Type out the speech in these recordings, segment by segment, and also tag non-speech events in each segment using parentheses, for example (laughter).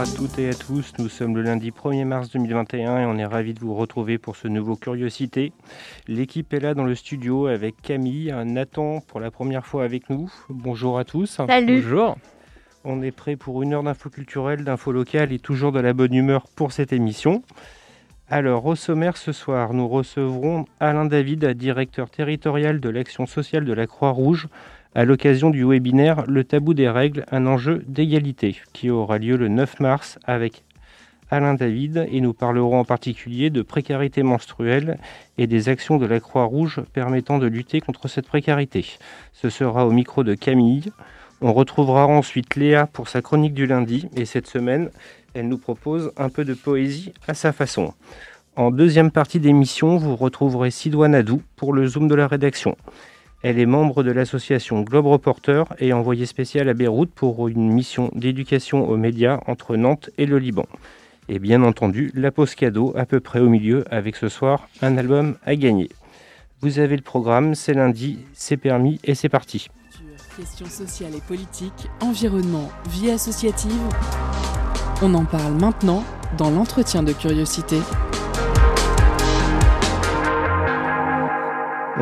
À toutes et à tous, nous sommes le lundi 1er mars 2021 et on est ravis de vous retrouver pour ce nouveau Curiosité. L'équipe est là dans le studio avec Camille, Nathan pour la première fois avec nous. Bonjour à tous. Salut. Bonjour. On est prêt pour une heure d'info culturelle, d'info locale et toujours de la bonne humeur pour cette émission. Alors, au sommaire ce soir, nous recevrons Alain David, directeur territorial de l'action sociale de la Croix-Rouge, à l'occasion du webinaire Le tabou des règles, un enjeu d'égalité, qui aura lieu le 9 mars avec Alain David et nous parlerons en particulier de précarité menstruelle et des actions de la Croix-Rouge permettant de lutter contre cette précarité. Ce sera au micro de Camille. On retrouvera ensuite Léa pour sa chronique du lundi et cette semaine, elle nous propose un peu de poésie à sa façon. En deuxième partie d'émission, vous retrouverez Sidoine Adou pour le Zoom de la rédaction. Elle est membre de l'association Globe Reporter et envoyée spéciale à Beyrouth pour une mission d'éducation aux médias entre Nantes et le Liban. Et bien entendu, la pause cadeau à peu près au milieu avec ce soir un album à gagner. Vous avez le programme, c'est lundi, c'est permis et c'est parti. Questions sociales et politiques, environnement, vie associative. On en parle maintenant dans l'entretien de curiosité.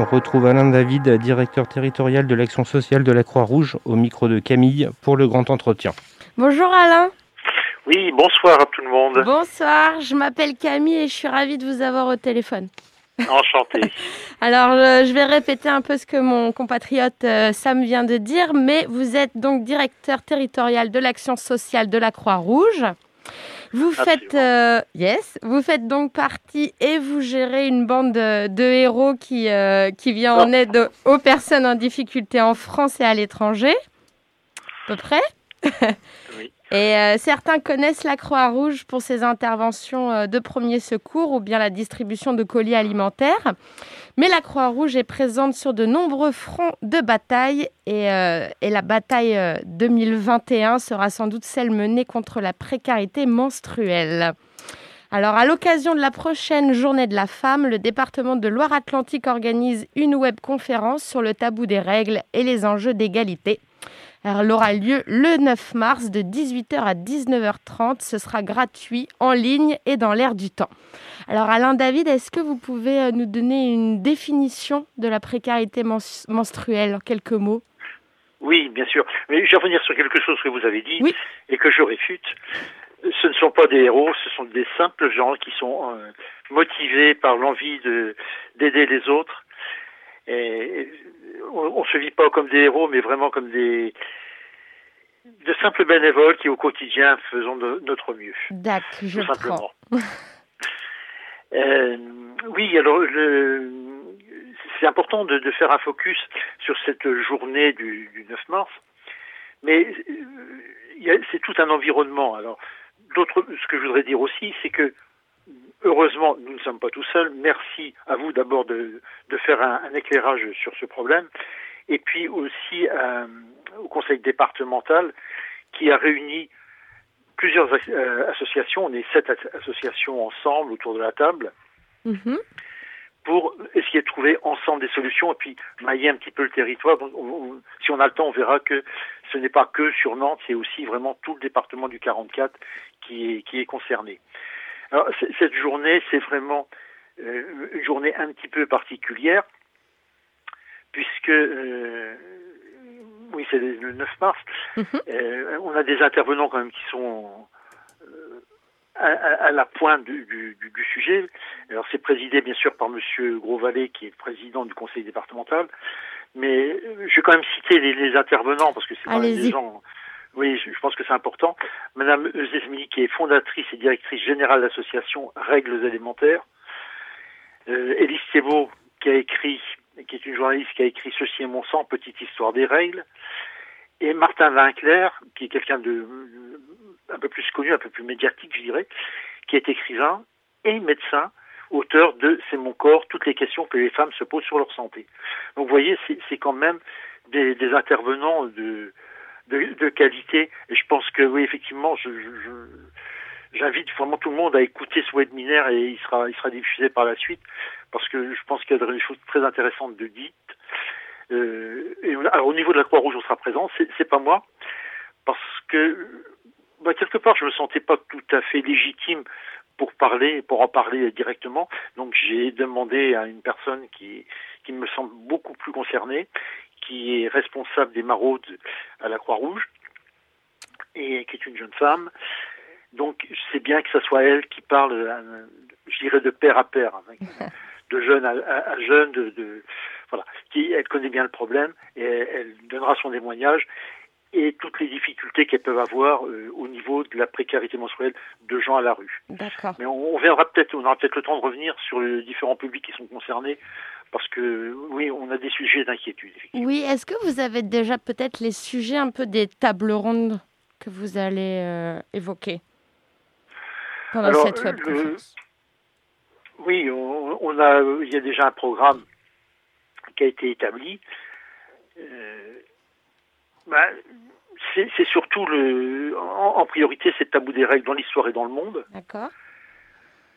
On retrouve Alain David, directeur territorial de l'action sociale de la Croix-Rouge, au micro de Camille pour le grand entretien. Bonjour Alain. Oui, bonsoir à tout le monde. Bonsoir, je m'appelle Camille et je suis ravie de vous avoir au téléphone. Enchanté. (laughs) Alors, euh, je vais répéter un peu ce que mon compatriote euh, Sam vient de dire, mais vous êtes donc directeur territorial de l'action sociale de la Croix-Rouge. Vous faites, euh, yes, vous faites donc partie et vous gérez une bande de, de héros qui, euh, qui vient en aide aux personnes en difficulté en France et à l'étranger. À peu près. (laughs) Et euh, certains connaissent la Croix-Rouge pour ses interventions euh, de premier secours ou bien la distribution de colis alimentaires. Mais la Croix-Rouge est présente sur de nombreux fronts de bataille et, euh, et la bataille euh, 2021 sera sans doute celle menée contre la précarité menstruelle. Alors, à l'occasion de la prochaine journée de la femme, le département de Loire-Atlantique organise une webconférence sur le tabou des règles et les enjeux d'égalité. Alors, Elle aura lieu le 9 mars de 18h à 19h30. Ce sera gratuit, en ligne et dans l'air du temps. Alors, Alain David, est-ce que vous pouvez euh, nous donner une définition de la précarité mens- menstruelle en quelques mots? Oui, bien sûr. Mais je vais revenir sur quelque chose que vous avez dit Oui. et que je réfute. Ce ne sont pas des héros, ce sont des simples gens qui sont euh, motivés par l'envie de d'aider les autres. Et on, on se vit pas comme des héros, mais vraiment comme des de simples bénévoles qui au quotidien faisons de notre mieux. D'accord, je simplement. (laughs) Euh, oui, alors le- c'est important de, de faire un focus sur cette journée du, du 9 mars, mais euh, c'est tout un environnement. Alors, d'autres, ce que je voudrais dire aussi, c'est que heureusement, nous ne sommes pas tout seuls. Merci à vous d'abord de, de faire un, un éclairage sur ce problème, et puis aussi euh, au Conseil départemental qui a réuni plusieurs euh, associations, on est sept as- associations ensemble autour de la table, Mhm. pour essayer de trouver ensemble des solutions et puis mailler un petit peu le territoire. Si on a le temps, on verra que ce n'est pas que sur Nantes, c'est aussi vraiment tout le département du 44 qui est, qui est concerné. Alors, cette journée, c'est vraiment euh, une journée un petit peu particulière, puisque, euh, oui, c'est le 9 mars, Mhm. euh, on a des intervenants quand même qui sont euh, à, à- la pointe du, du, sujet. Alors c'est présidé bien sûr par Monsieur Grosvalet qui est président du conseil départemental, mais je vais quand même citer les, les intervenants parce que c'est quand même des gens. Oui, je, pense que c'est important. Madame Eusesmi qui est fondatrice et directrice générale de l'association Règles élémentaires. Euh, Élise Thébault qui a écrit, qui est une journaliste qui a écrit Ceci est mon sang, petite histoire des règles. Et Martin Winkler, qui est quelqu'un de un peu plus connu, un peu plus médiatique, je dirais, qui est écrivain et médecin. auteur de C'est mon corps, toutes les questions que les femmes se posent sur leur santé. Donc vous voyez, c'est quand même des, des intervenants de, de, de, qualité. Et je pense que oui, effectivement, je, j'invite vraiment tout le monde à écouter ce webinaire et il sera, il sera diffusé par la suite parce que je pense qu'il y a des choses très intéressantes de dites. Euh, et au niveau de la Croix-Rouge, on sera présent. C'est, c'est pas moi parce que bah, quelque part, je me sentais pas tout à fait légitime pour parler, pour en parler directement. Donc, j'ai demandé à une personne qui, qui me semble beaucoup plus concernée, qui est responsable des maraudes à la Croix-Rouge et qui est une jeune femme. Donc, c'est bien que ce soit elle qui parle, euh, je dirais, de père à père, hein, (laughs) de jeune à, à, jeune, de, de, voilà, qui elle connaît bien le problème et elle donnera son témoignage et toutes les difficultés qu'elles peuvent avoir euh, au niveau de la précarité menstruelle de gens à la rue. D'accord. Mais on, on verra peut-être, on aura peut-être le temps de revenir sur les différents publics qui sont concernés, parce que oui, on a des sujets d'inquiétude. Oui, est-ce que vous avez déjà peut-être les sujets un peu des tables rondes que vous allez euh, évoquer pendant Alors, cette webconférence? Oui, on, on, a, il y a déjà un programme qui a été établi. Euh, bah, c'est surtout le, en, en priorité, c'est tabou des règles dans l'histoire et dans le monde. D'accord.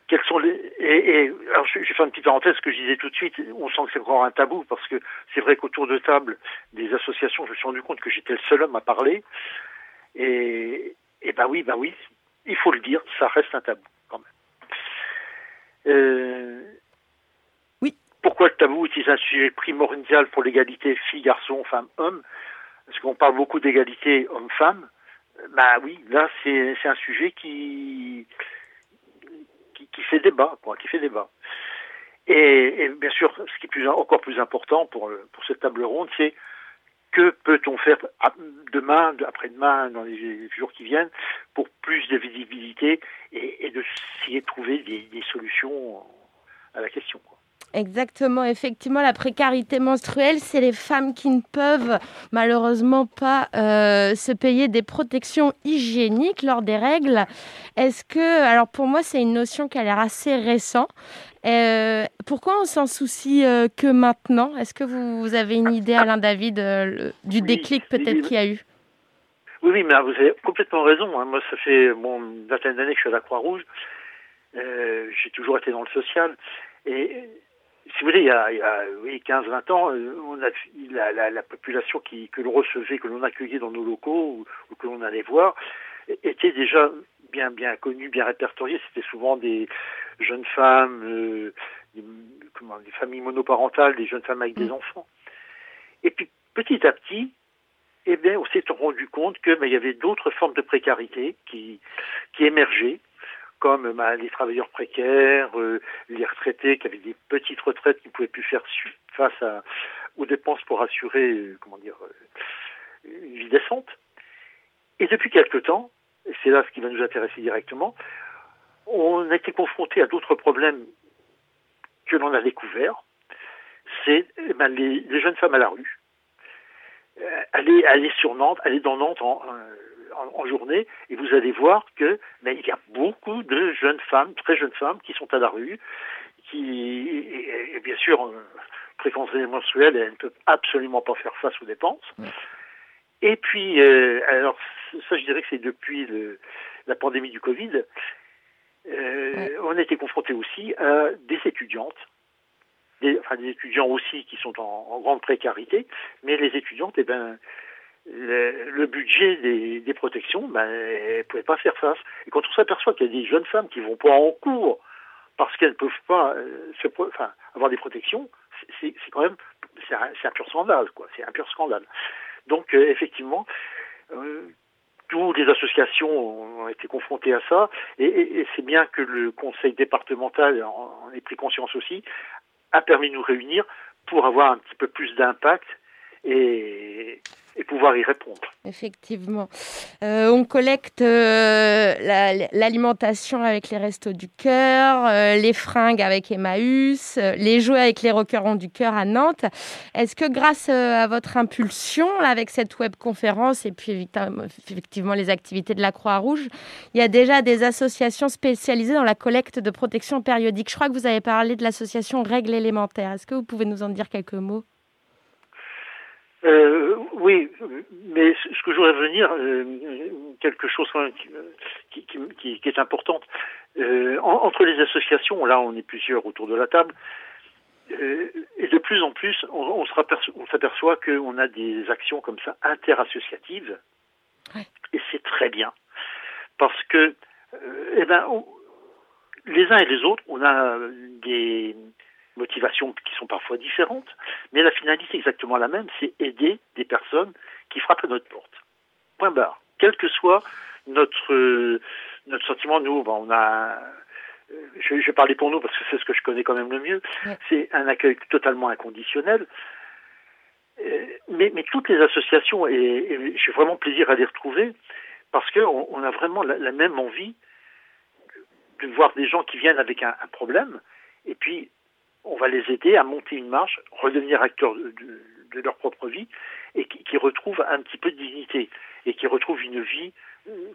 Quels sont les et, et alors je, je fais une petite parenthèse ce que je disais tout de suite. On sent que c'est encore un tabou parce que c'est vrai qu'autour de table des associations, je me suis rendu compte que j'étais le seul homme à parler. Et, et bah oui, bah oui, il faut le dire, ça reste un tabou quand même. Euh, oui. Pourquoi le tabou est-il un sujet primordial pour l'égalité filles-garçons, femmes-hommes parce qu'on parle beaucoup d'égalité homme-femme, bah oui, là c'est un sujet qui, qui, fait débat, quoi, qui fait débat. Et, bien sûr, ce qui est encore plus important pour, pour cette table ronde, c'est que peut-on faire demain, après-demain, dans les jours qui viennent, pour plus de visibilité et, de s'y trouver des, solutions à la question. Exactement, effectivement, la précarité menstruelle, c'est les femmes qui ne peuvent malheureusement pas euh, se payer des protections hygiéniques lors des règles. Est-ce que, alors pour moi, c'est une notion qui a l'air assez récente. Euh, pourquoi on s'en soucie euh, que maintenant? Est-ce que vous, vous, avez une idée, Alain David, du oui, déclic peut-être oui, qu'il y a eu? Oui, oui, mais vous avez complètement raison. Hein. Moi, ça fait bon, une vingtaine d'années que je suis à la Croix-Rouge. J'ai toujours été dans le social. Et si vous voulez, il y a, il y a oui, 15-20 ans, on a, la, la, la population qui, que l'on recevait, que l'on accueillait dans nos locaux ou, ou que l'on allait voir, était déjà bien bien connue, bien répertoriée. C'était souvent des jeunes femmes, euh, des, comment, des familles monoparentales, des jeunes femmes avec des enfants. Et puis petit à petit, eh bien, on s'est rendu compte que ben, il y avait d'autres formes de précarité qui qui émergeaient comme bah, les travailleurs précaires, euh, les retraités qui avaient des petites retraites qui ne pouvaient plus faire face à, aux dépenses pour assurer, euh, comment dire, euh, une vie décente. Et depuis quelque temps, et c'est là ce qui va nous intéresser directement, on a été confronté à d'autres problèmes que l'on a découverts. C'est eh ben, les, jeunes femmes à la rue. aller, aller sur Nantes, aller dans Nantes en, en, en, journée et vous allez voir que mais il y a beaucoup de jeunes femmes, très jeunes femmes, qui sont à la rue, qui et, et bien sûr euh, précarité menstruelle, elles ne peuvent absolument pas faire face aux dépenses. Et puis euh, alors ça je dirais que c'est depuis le, la pandémie du Covid, euh, ouais. on a été confronté aussi à des étudiantes des, enfin des étudiants aussi qui sont en, en grande précarité, mais les étudiantes, eh ben, le, le, budget des, protections, ben, elles ne pouvaient pas faire face. Et quand on s'aperçoit qu'il y a des jeunes femmes qui vont pas en cours parce qu'elles ne peuvent pas euh, enfin, avoir des protections, c'est quand même c'est un, pur scandale, quoi. C'est un pur scandale. Donc euh, effectivement, euh, toutes les associations ont été confrontées à ça, et c'est bien que le conseil départemental en, en ait pris conscience aussi, a permis de nous réunir pour avoir un petit peu plus d'impact et et pouvoir y répondre. Effectivement. Euh, on collecte euh, l'alimentation avec les restos du cœur, euh, les fringues avec Emmaüs, les jouets avec les requérants du cœur à Nantes. Est-ce que grâce à votre impulsion, avec cette webconférence et puis effectivement les activités de la Croix-Rouge, il y a déjà des associations spécialisées dans la collecte de protection périodique? Je crois que vous avez parlé de l'association Règles élémentaires. Est-ce que vous pouvez nous en dire quelques mots? Euh, oui, mais ce que je voudrais venir, euh, quelque chose qui, qui, qui, qui est importante. Euh, entre les associations, là on est plusieurs autour de la table, euh, et de plus en plus on, on s'aperçoit qu'on a des actions comme ça interassociatives, et c'est très bien, parce que euh, eh ben, on, les uns et les autres, on a des motivations qui sont parfois différentes, mais la finalité est exactement la même, c'est aider des personnes qui frappent à notre porte. Point barre. Quel que soit notre euh, notre sentiment, nous, ben, on a euh, je, je vais parler pour nous parce que c'est ce que je connais quand même le mieux. C'est un accueil totalement inconditionnel. Euh, mais, mais, toutes les associations, et, et j'ai vraiment plaisir à les retrouver, parce qu'on on a vraiment la, la, même envie de voir des gens qui viennent avec un, un problème, et puis on va les aider à monter une marche, redevenir acteurs de, de, de leur propre vie et qui, qui, retrouvent un petit peu de dignité et qui retrouvent une vie, euh,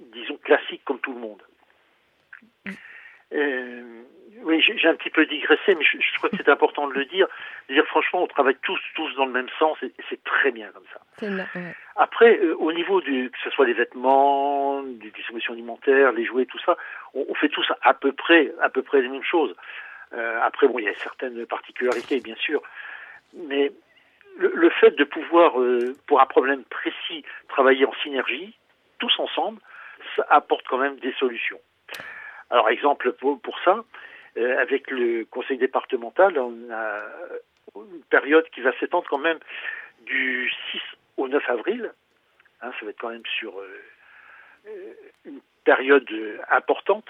disons, classique comme tout le monde. Euh, oui, j'ai un petit peu digressé, mais je, je crois que c'est important de le dire. De dire franchement, on travaille tous, tous dans le même sens, et, et c'est très bien comme ça. Là, ouais. Après, euh, au niveau du, que ce soit les vêtements, des distributions alimentaires, les jouets, tout ça, on, on, fait tous à peu près, à peu près les mêmes choses. Euh, après, bon, il y a certaines particularités, bien sûr, mais le, fait de pouvoir, euh, pour un problème précis, travailler en synergie, tous ensemble, ça apporte quand même des solutions. Alors, exemple pour, ça, euh, avec le conseil départemental, on a une période qui va s'étendre quand même du 6 au 9 avril. Hein, ça va être quand même sur une période importante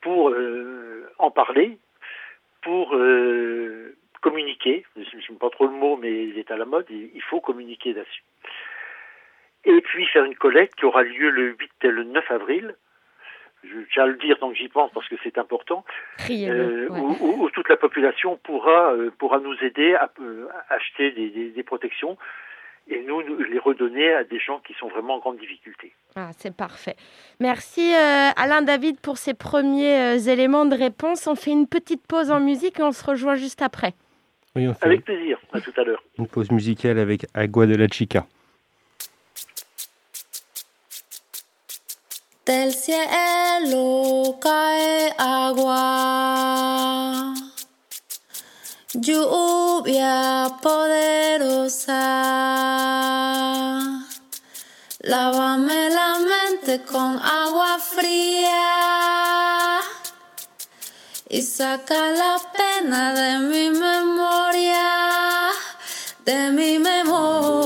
pour en parler, pour euh, communiquer. Je n'aime pas trop le mot, mais il est à la mode. Il faut communiquer là-dessus. Et puis faire une collecte qui aura lieu le 8 et le 9 avril. Je tiens à le dire tant que j'y pense parce que c'est important. Euh, ouais. où, où, où, toute la population pourra, euh, pourra nous aider à, acheter des, des, des protections et nous, nous, les redonner à des gens qui sont vraiment en grande difficulté. Ah, c'est parfait. Merci euh, Alain David pour ces premiers euh, éléments de réponse. On fait une petite pause en musique et on se rejoint juste après. Oui, on fait avec plaisir. À tout à l'heure. Une pause musicale avec Agua de la Chica. Del cielo cae agua. Lluvia poderosa, lávame la mente con agua fría y saca la pena de mi memoria, de mi memoria.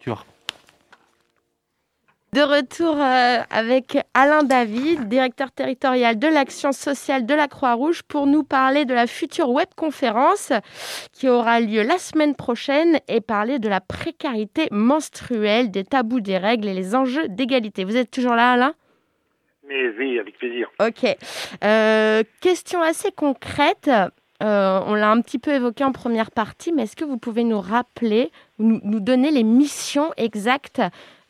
Tu vois. De retour euh, avec Alain David, directeur territorial de l'action sociale de la Croix-Rouge, pour nous parler de la future webconférence qui aura lieu la semaine prochaine et parler de la précarité menstruelle, des tabous des règles et les enjeux d'égalité. Vous êtes toujours là, Alain? Mais oui, avec plaisir. Ok. Euh, question assez concrète. Euh, on l'a un petit peu évoqué en première partie, mais est-ce que vous pouvez nous rappeler, nous, nous donner les missions exactes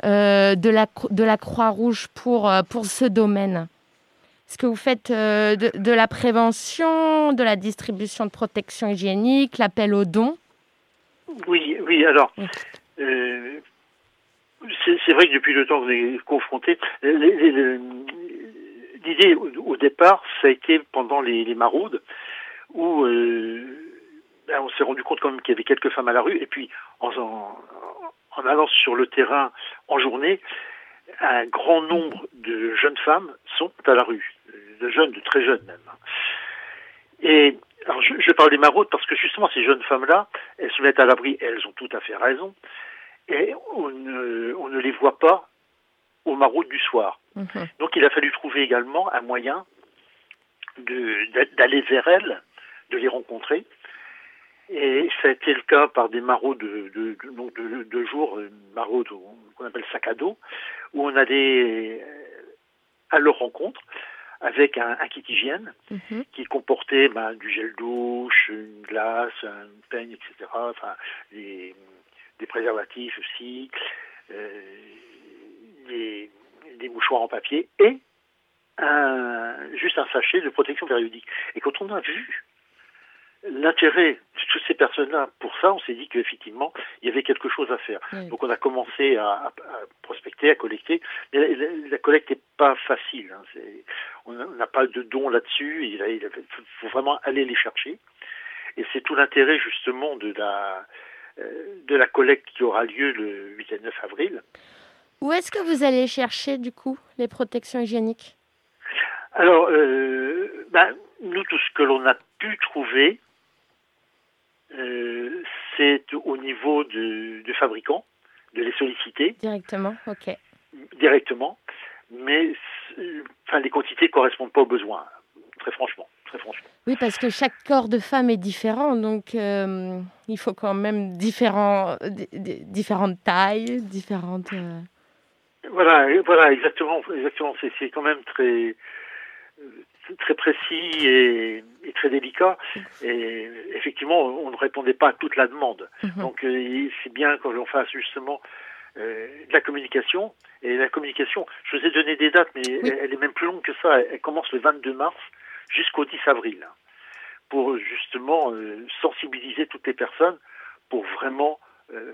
euh, de la, de la Croix-Rouge pour, euh, pour ce domaine. Est-ce que vous faites euh, de, de la prévention, de la distribution de protection hygiénique, l'appel aux dons. Oui, oui, alors, euh, c'est vrai que depuis le temps qu'on est confronté, les- les- les- l'idée au, au départ, ça a été pendant les, les maraudes, où euh, ben, on s'est rendu compte quand même qu'il y avait quelques femmes à la rue, et puis en, en, en allant sur le terrain en journée, un grand nombre de jeunes femmes sont à la rue, de jeunes, de très jeunes même. Et alors je, je parle des maraudes parce que justement ces jeunes femmes-là, elles se mettent à l'abri, et elles ont tout à fait raison, et on ne, on ne les voit pas aux maraudes du soir. Mhm. Donc il a fallu trouver également un moyen d'aller vers elles, de les rencontrer. Et ça a été le cas par des maraudes de, de, de, donc de, de jour, euh, maraudes au- qu'on appelle sac à dos, où on allait euh, à leur rencontre avec un, un kit hygiène Mhm. qui comportait ben, du gel douche, une glace, un peigne, etc. Enfin, des, des préservatifs aussi, euh, des, des mouchoirs en papier et un, juste un sachet de protection périodique. Et quand on a vu l'intérêt de toutes ces personnes-là pour ça, on s'est dit qu'effectivement, il y avait quelque chose à faire. Oui. Donc on a commencé à, prospecter, à collecter. Mais la, la- la collecte n'est pas facile. hein. On n'a pas de dons là-dessus. Il, faut vraiment aller les chercher. Et c'est tout l'intérêt justement de la, euh, de la collecte qui aura lieu le 8 et 9 avril. Où est-ce que vous allez chercher du coup les protections hygiéniques? Alors, euh, ben, nous, tout ce que l'on a pu trouver, euh, c'est au niveau de, de fabricants, de les solliciter directement Ok. directement, mais euh, enfin, les quantités correspondent pas aux besoins, très franchement, très franchement. Oui, parce que chaque corps de femme est différent, donc euh, il faut quand même différents, di- di- différentes tailles, différentes. euh, Voilà, voilà, exactement, exactement. C'est, c'est quand même très, très précis et, et très délicat. Et effectivement, on ne répondait pas à toute la demande. mhm. Donc, euh, c'est bien que l'on fasse justement euh, de la communication. Et la communication, je vous ai donné des dates, mais Oui. elle, est même plus longue que ça. Elle, commence le 22 mars jusqu'au 10 avril, pour justement euh, sensibiliser toutes les personnes, pour vraiment,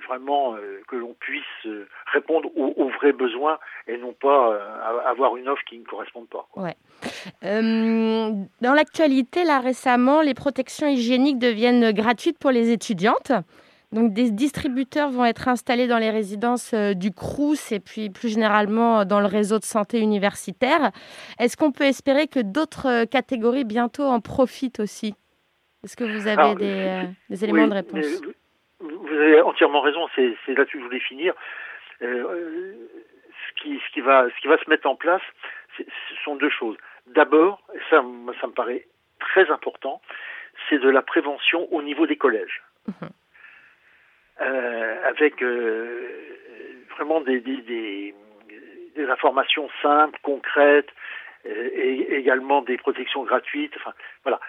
vraiment euh, que l'on puisse euh, répondre aux, aux vrais besoins et non pas euh, avoir une offre qui ne corresponde pas. quoi. Euh, dans l'actualité, là récemment, les protections hygiéniques deviennent gratuites pour les étudiantes. Donc, des distributeurs vont être installés dans les résidences euh, du CRUS et puis plus généralement euh, dans le réseau de santé universitaire. Est-ce qu'on peut espérer que d'autres euh, catégories bientôt en profitent aussi? Est-ce que vous avez Alors, des, euh, éléments Oui, de réponse? Vous avez entièrement raison, c'est là-dessus que je voulais finir. Euh, ce, qui, ce, qui va, ce qui va se mettre en place, ce sont deux choses. D'abord, et ça, ça me paraît très important, c'est de la prévention au niveau des collèges. Mhm. Euh, avec euh, vraiment des, des, des, des informations simples, concrètes, et également des protections gratuites. Enfin, voilà,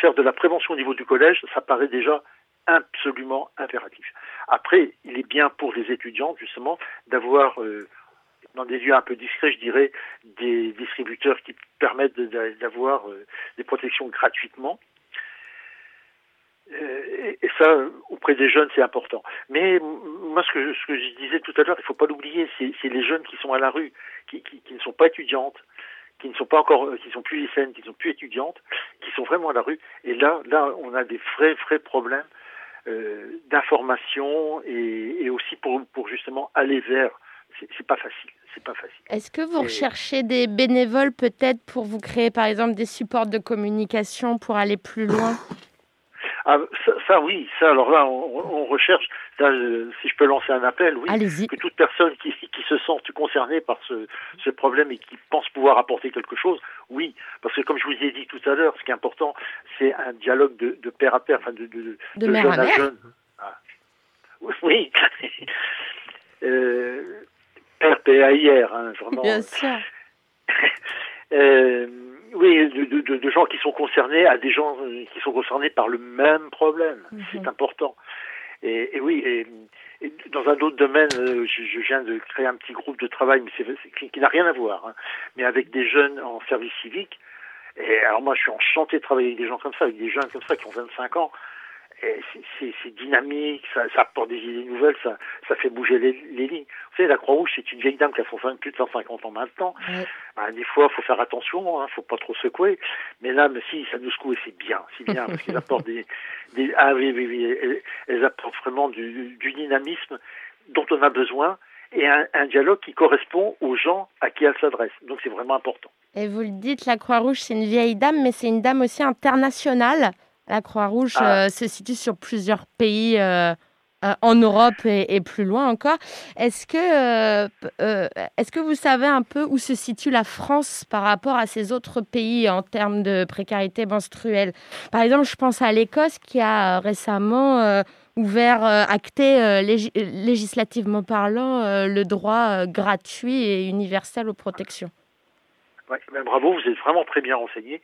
faire de la prévention au niveau du collège, ça paraît déjà absolument impératif. Après, il est bien pour les étudiants, justement, d'avoir, euh, dans des lieux un peu discrets, je dirais, des distributeurs qui permettent de- de- d'avoir euh, des protections gratuitement. Euh, et, ça, auprès des jeunes, c'est important. Mais moi, ce que, ce que je disais tout à l'heure, il ne faut pas l'oublier, c'est les jeunes qui sont à la rue, qui, qui, qui ne sont pas étudiantes, qui ne sont pas encore, euh, qui sont plus lycéennes, qui ne sont plus étudiantes, qui sont vraiment à la rue. Et là, là, on a des vrais, vrais problèmes euh, d'information et, et aussi pour, pour justement aller vers. C'est pas facile, c'est pas facile. Est-ce que vous Et- recherchez des bénévoles peut-être pour vous créer par exemple des supports de communication pour aller plus loin? Ah, ça, ça, oui, ça, alors là, on, on recherche, là, euh, si je peux lancer un appel, oui, que toute personne qui, qui se sente concernée par ce, ce problème et qui pense pouvoir apporter quelque chose, oui, parce que comme je vous ai dit tout à l'heure, ce qui est important, c'est un dialogue de, de père à père, enfin de, de, De mère à jeune mère. jeune. Ah. Oui, (laughs) euh, père P-A-I-R, hein, vraiment. Bien sûr. (laughs) Euh, oui, de, de- de- de gens qui sont concernés à des gens euh, qui sont concernés par le même problème. Mhm. C'est important. Et, oui, et, dans un autre domaine, euh, je, je viens de créer un petit groupe de travail, mais qui n'a rien à voir, hein, mais avec des jeunes en service civique. Et alors moi, je suis enchanté de travailler avec des gens comme ça, avec des jeunes comme ça qui ont 25 ans. Et c'est, dynamique, ça, ça apporte des idées nouvelles, ça, ça fait bouger les, les lignes. Vous savez, la Croix-Rouge, c'est une vieille dame qui a 150 plus de 150 ans maintenant. Ben, des fois, faut faire attention, hein, faut pas trop secouer. Mais là, mais si, ça nous secoue et c'est bien, c'est bien, parce qu'ils (laughs) apportent des, des, ah oui, oui, oui, elles, elles apportent vraiment du, du dynamisme dont on a besoin et un, un dialogue qui correspond aux gens à qui elles s'adressent. Donc c'est vraiment important. Et vous le dites, la Croix-Rouge, c'est une vieille dame, mais c'est une dame aussi internationale. La Croix-Rouge Ah. euh, se situe sur plusieurs pays euh, euh, en Europe et, et plus loin encore. Est-ce que, est-ce que vous savez un peu où se situe la France par rapport à ces autres pays en termes de précarité menstruelle? Par exemple, je pense à l'Écosse qui a récemment ouvert, euh, acté euh, légis- législativement parlant, euh, le droit gratuit et universel aux protections. Ouais, ben bravo, vous êtes vraiment très bien renseigné.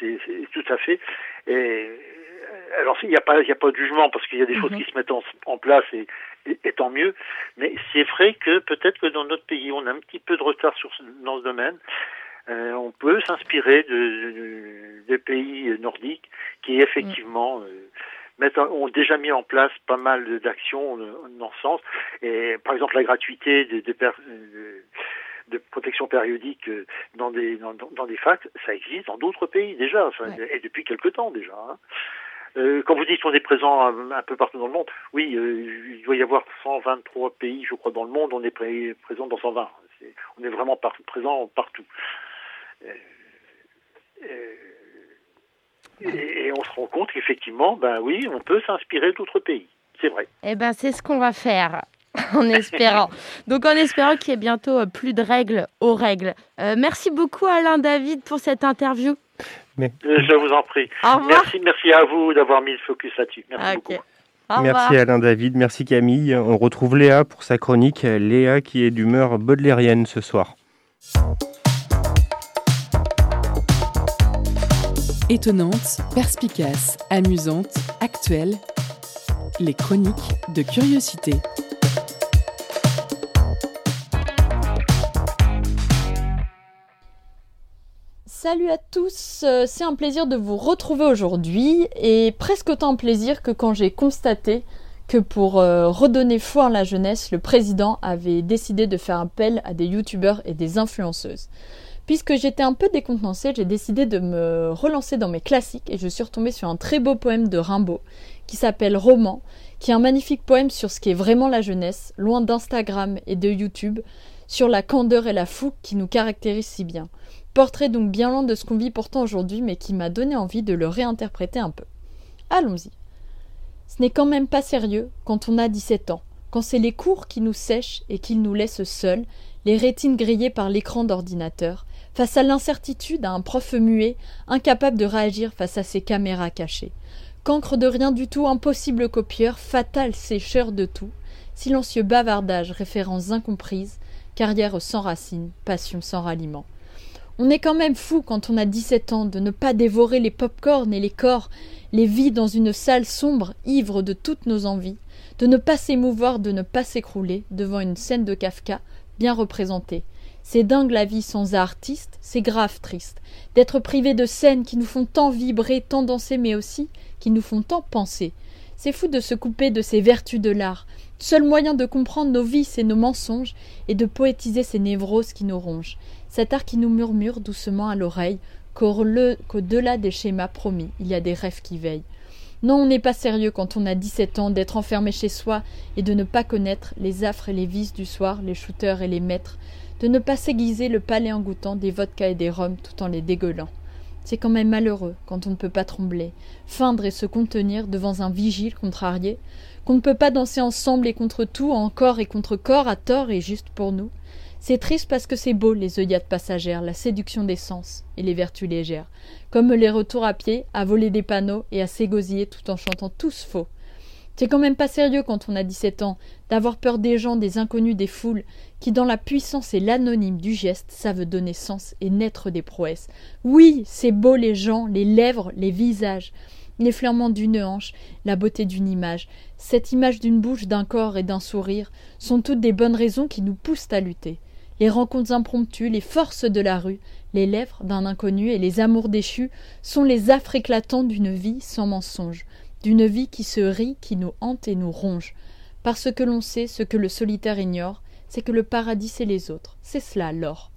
C'est c'est tout à fait. Et euh, alors il n'y a pas il a pas de jugement parce qu'il y a des choses Mhm. qui se mettent en, en place et, et, et tant mieux. Mais c'est vrai que peut-être que dans notre pays on a un petit peu de retard sur ce- dans ce domaine. Euh, on peut s'inspirer de, de- des pays nordiques qui effectivement euh, mettent en- ont déjà mis en place pas mal de- d'actions euh, dans ce sens. Et par exemple la gratuité des, de- de protection périodique euh, dans des dans, des facs, ça existe dans d'autres pays déjà, enfin, Ouais. et depuis quelque temps déjà. hein. Euh, quand vous dites qu'on est présent un, un peu partout dans le monde, oui, euh, il doit y avoir 123 pays, je crois, dans le monde, on est pré- présent dans 120. C'est- on est vraiment par- présent partout. Euh, et, et on se rend compte qu'effectivement, ben oui, on peut s'inspirer d'autres pays. C'est vrai. Eh ben, c'est ce qu'on va faire. (laughs) En espérant. Donc, en espérant qu'il y ait bientôt euh, plus de règles aux règles. Euh, merci beaucoup, Alain David, pour cette interview. Euh, Je vous en prie. Au revoir. Merci, merci à vous d'avoir mis le focus là-dessus. Merci beaucoup. Merci Alain David, merci Camille. On retrouve Léa pour sa chronique. Léa qui est d'humeur baudelairienne ce soir. Étonnante, perspicace, amusante, actuelle. Les chroniques de curiosité. Salut à tous, euh, c'est un plaisir de vous retrouver aujourd'hui et presque autant plaisir que quand j'ai constaté que pour euh, redonner foi en la jeunesse, le président avait décidé de faire appel à des youtubeurs et des influenceuses. Puisque j'étais un peu décontenancée, j'ai décidé de me relancer dans mes classiques et je suis retombée sur un très beau poème de Rimbaud qui s'appelle Roman, qui est un magnifique poème sur ce qu'est vraiment la jeunesse, loin d'Instagram et de YouTube, sur la candeur et la fougue qui nous caractérisent si bien. Portrait donc bien loin de ce qu'on vit pourtant aujourd'hui, mais qui m'a donné envie de le réinterpréter un peu. Allons-y. Ce n'est quand même pas sérieux quand on a 17 ans, quand c'est les cours qui nous sèchent et qu'ils nous laissent seuls, les rétines grillées par l'écran d'ordinateur, face à l'incertitude à un prof muet, incapable de réagir face à ses caméras cachées. Cancre de rien du tout, impossible copieur, fatal sécheur de tout, silencieux bavardage, références incomprises, carrière sans racines, passion sans ralliement. On est quand même fou quand on a 17 ans de ne pas dévorer les pop-corn et les corps, les vies dans une salle sombre, ivre de toutes nos envies, de ne pas s'émouvoir, de ne pas s'écrouler devant une scène de Kafka bien représentée. C'est dingue la vie sans artiste, c'est grave triste, d'être privé de scènes qui nous font tant vibrer, tant danser, mais aussi qui nous font tant penser. C'est fou de se couper de ces vertus de l'art, seul moyen de comprendre nos vices et nos mensonges, et de poétiser ces névroses qui nous rongent. Cet art qui nous murmure doucement à l'oreille qu'au- qu'au-delà des schémas promis, il y a des rêves qui veillent. Non, on n'est pas sérieux quand on a 17 ans d'être enfermé chez soi et de ne pas connaître les affres et les vices du soir, les shooters et les maîtres, de ne pas s'aiguiser le palais en goûtant des vodkas et des rhums tout en les dégueulant. C'est quand même malheureux quand on ne peut pas trembler, feindre et se contenir devant un vigile contrarié, qu'on ne peut pas danser ensemble et contre tout, encore et contre corps, à tort et juste pour nous. C'est triste parce que c'est beau les œillades passagères, la séduction des sens et les vertus légères, comme les retours à pied, à voler des panneaux et à s'égosiller tout en chantant tous faux. C'est quand même pas sérieux quand on a dix-sept ans, d'avoir peur des gens, des inconnus, des foules, qui dans la puissance et l'anonyme du geste savent donner sens et naître des prouesses. Oui, c'est beau les gens, les lèvres, les visages, l'effleurement d'une hanche, la beauté d'une image, cette image d'une bouche, d'un corps et d'un sourire, sont toutes des bonnes raisons qui nous poussent à lutter. Les rencontres impromptues, les forces de la rue, les lèvres d'un inconnu et les amours déchus sont les affres éclatants d'une vie sans mensonge, d'une vie qui se rit, qui nous hante et nous ronge. Parce que l'on sait ce que le solitaire ignore, c'est que le paradis c'est les autres. C'est cela l'or.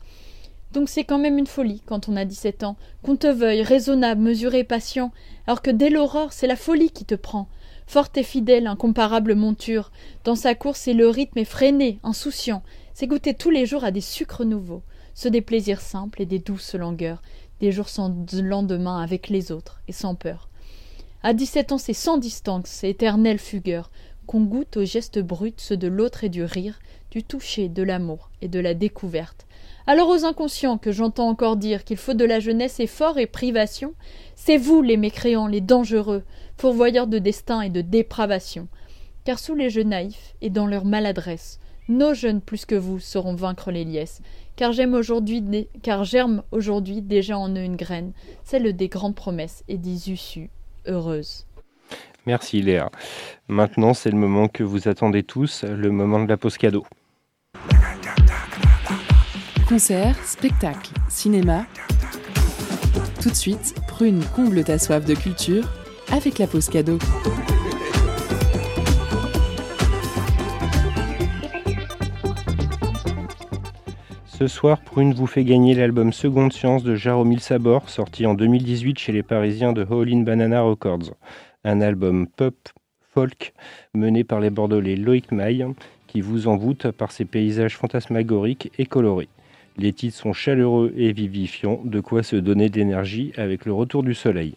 Donc c'est quand même une folie quand on a dix-sept ans, qu'on te veuille raisonnable, mesuré, patient, alors que dès l'aurore c'est la folie qui te prend. Forte et fidèle, incomparable monture, dans sa course et le rythme effréné, insouciant, c'est goûter tous les jours à des sucres nouveaux, ceux des plaisirs simples et des douces langueurs, des jours sans lendemain avec les autres et sans peur. À dix-sept ans, c'est sans distance, éternelle fugueur, qu'on goûte aux gestes bruts, ceux de l'autre et du rire, du toucher, de l'amour et de la découverte. Alors aux inconscients que j'entends encore dire qu'il faut de la jeunesse effort et privation, c'est vous les mécréants, les dangereux, fourvoyeurs de destin et de dépravation. Car sous les jeux naïfs et dans leur maladresse, nos jeunes plus que vous sauront vaincre les liesses, car j'aime aujourd'hui, car germe aujourd'hui déjà en eux une graine, celle des grandes promesses et des issues heureuse. Merci Léa. Maintenant, c'est le moment que vous attendez tous, le moment de la pause cadeau. Concert, spectacle, cinéma. Tout de suite, Prune comble ta soif de culture avec la pause cadeau. Ce soir, Prune vous fait gagner l'album Seconde Science de Jaromil Sabor, sorti en 2018 chez les Parisiens de All Banana Records. Un album pop, folk, mené par les Bordelais Loïc Maille, qui vous envoûte par ses paysages fantasmagoriques et colorés. Les titres sont chaleureux et vivifiants, de quoi se donner d'énergie avec le retour du soleil.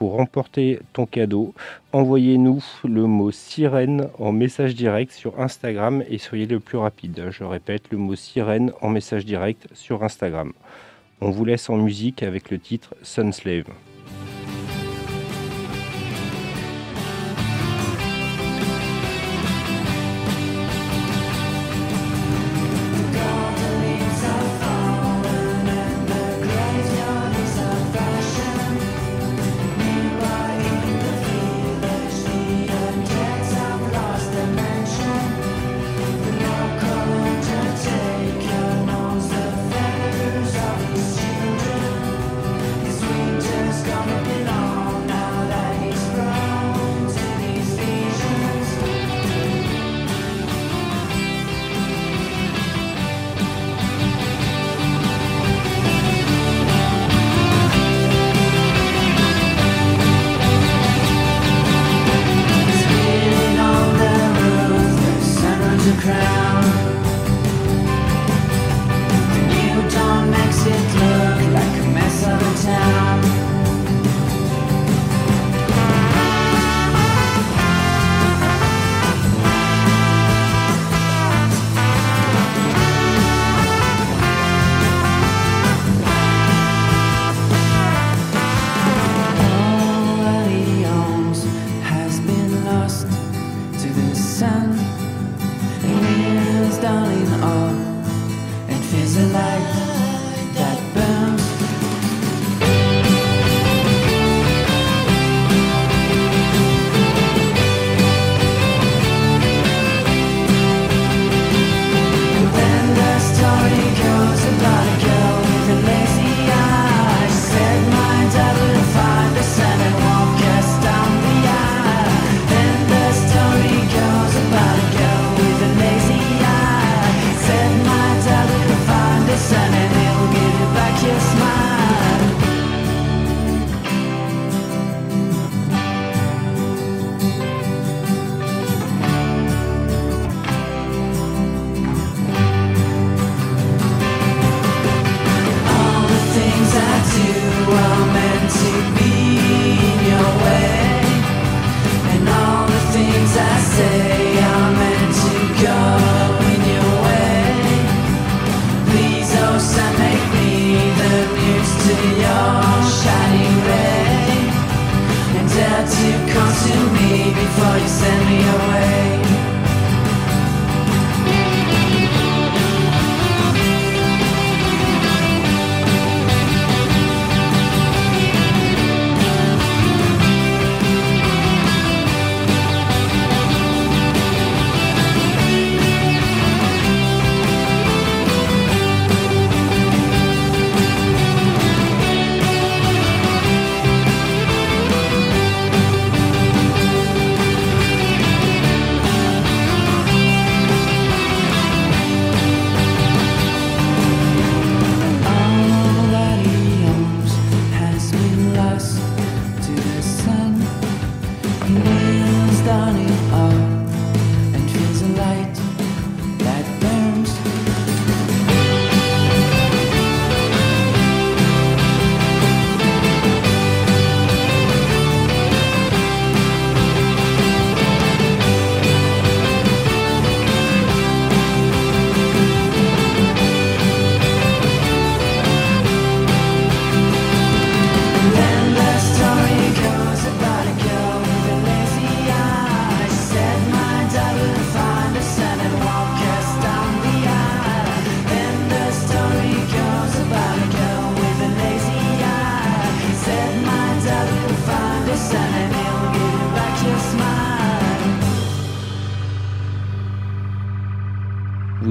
Pour remporter ton cadeau, envoyez-nous le mot sirène en message direct sur Instagram et soyez le plus rapide. Je répète, le mot sirène en message direct sur Instagram. On vous laisse en musique avec le titre Sunslave.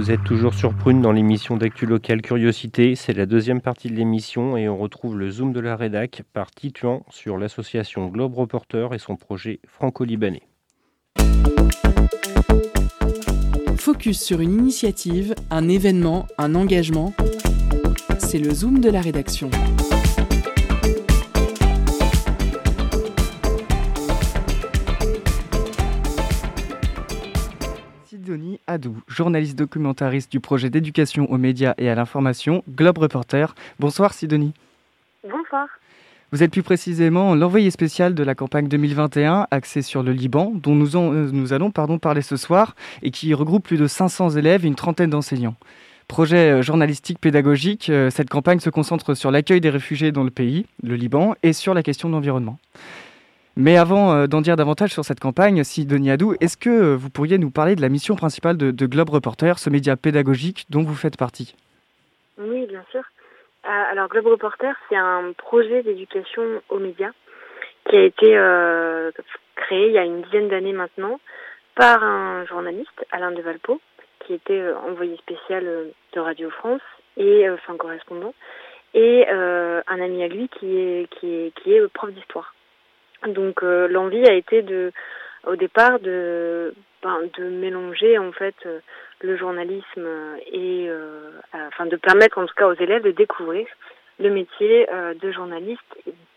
Vous êtes toujours sur Prune dans l'émission d'actu locale Curiosité. C'est la deuxième partie de l'émission et on retrouve le Zoom de la rédac par Tituan sur l'association Globe Reporter et son projet franco-libanais. Focus sur une initiative, un événement, un engagement. C'est le Zoom de la rédaction. Adou, journaliste documentariste du projet d'éducation aux médias et à l'information Globe Reporter. Bonsoir Sidonie. Bonsoir. Vous êtes plus précisément l'envoyé spécial de la campagne 2021 axée sur le Liban, dont nous, en- euh, nous allons pardon, parler ce soir et qui regroupe plus de 500 élèves et une trentaine d'enseignants. Projet euh, journalistique pédagogique, euh, cette campagne se concentre sur l'accueil des réfugiés dans le pays, le Liban, et sur la question de l'environnement. Mais avant euh, d'en dire davantage sur cette campagne, Sidonie Adou, est-ce que euh, vous pourriez nous parler de la mission principale de, Globe Reporter, ce média pédagogique dont vous faites partie? Oui, bien sûr. Euh, alors, Globe Reporter, c'est un projet d'éducation aux médias qui a été créé il y a une dizaine d'années maintenant par un journaliste, Alain de Valpo, qui était envoyé spécial de Radio France et enfin correspondant, et un ami à lui qui est qui est qui est prof d'histoire. Donc euh, l'envie a été de au départ de ben, de mélanger en fait euh, le journalisme et euh, enfin de permettre en tout cas aux élèves de découvrir le métier de journaliste,